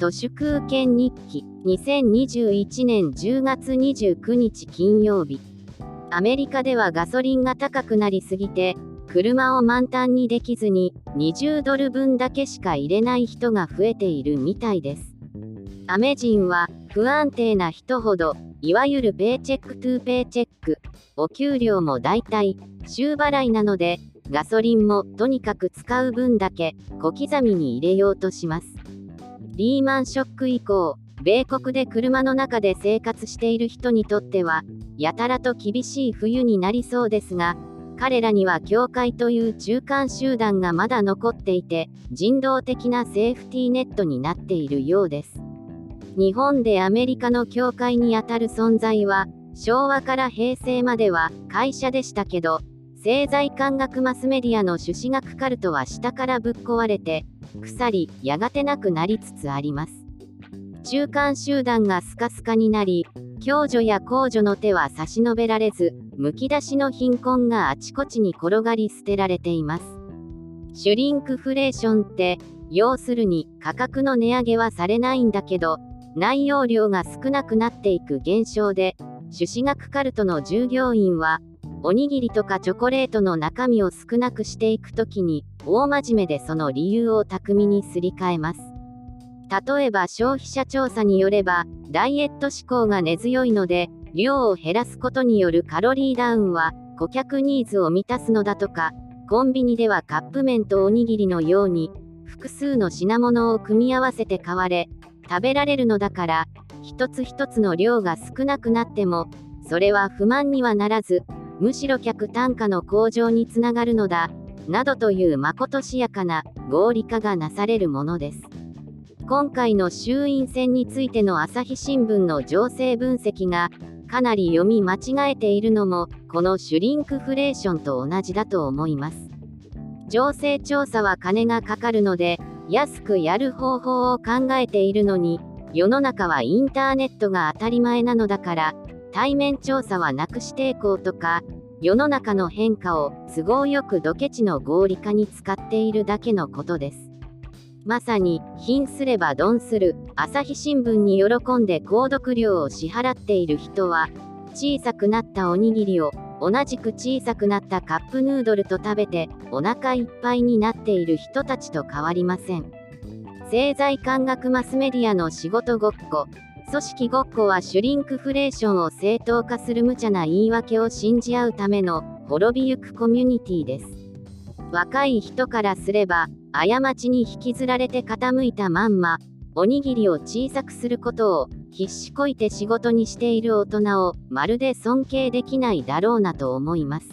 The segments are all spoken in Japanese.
都市空権日記2021年10月29日金曜日。アメリカではガソリンが高くなりすぎて車を満タンにできずに20ドル分だけしか入れない人が増えているみたいです。アメ人は不安定な人ほどいわゆる paycheck to paycheck お給料もだいたい週払いなのでガソリンもとにかく使う分だけ小刻みに入れようとします。リーマンショック以降米国で車の中で生活している人にとってはやたらと厳しい冬になりそうですが彼らには教会という中間集団がまだ残っていて人道的なセーフティーネットになっているようです。日本でアメリカの教会にあたる存在は昭和から平成までは会社でしたけど政財官学マスメディアの朱子学カルトは下からぶっ壊れて腐りやがてなくなりつつあります。中間集団がスカスカになり共助や公助の手は差し伸べられずむき出しの貧困があちこちに転がり捨てられています。シュリンクフレーションって要するに価格の値上げはされないんだけど内容量が少なくなっていく現象で、朱子学カルトの従業員は、おにぎりとかチョコレートの中身を少なくしていくときに、大真面目でその理由を巧みにすり替えます。例えば消費者調査によれば、ダイエット志向が根強いので、量を減らすことによるカロリーダウンは、顧客ニーズを満たすのだとか、コンビニではカップ麺とおにぎりのように、複数の品物を組み合わせて買われ、食べられるのだから一つ一つの量が少なくなってもそれは不満にはならずむしろ客単価の向上につながるのだなどというまことしやかな合理化がなされるものです。今回の衆院選についての朝日新聞の情勢分析がかなり読み間違えているのもこのシュリンクフレーションと同じだと思います。情勢調査は金がかかるので安くやる方法を考えているのに、世の中はインターネットが当たり前なのだから、対面調査はなくしていこうとか、世の中の変化を都合よくドケチの合理化に使っているだけのことです。まさに、貧すればドンする、朝日新聞に喜んで購読料を支払っている人は、小さくなったおにぎりを同じく小さくなったカップヌードルと食べてお腹いっぱいになっている人たちと変わりません政財官学マスメディアの仕事ごっこ組織ごっこはシュリンクフレーションを正当化する無茶な言い訳を信じ合うための滅びゆくコミュニティです若い人からすれば過ちに引きずられて傾いたまんまおにぎりを小さくすることを必死こいて仕事にしている大人をまるで尊敬できないだろうなと思います。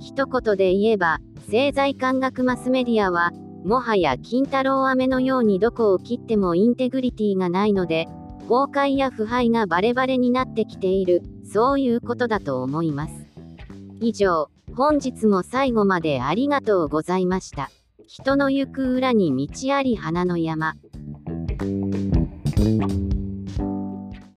一言で言えば、政財官学マスメディアは、もはや金太郎飴のようにどこを切ってもインテグリティがないので、崩壊や腐敗がバレバレになってきている、そういうことだと思います。以上、本日も最後までありがとうございました。人の行く裏に道あり花の山。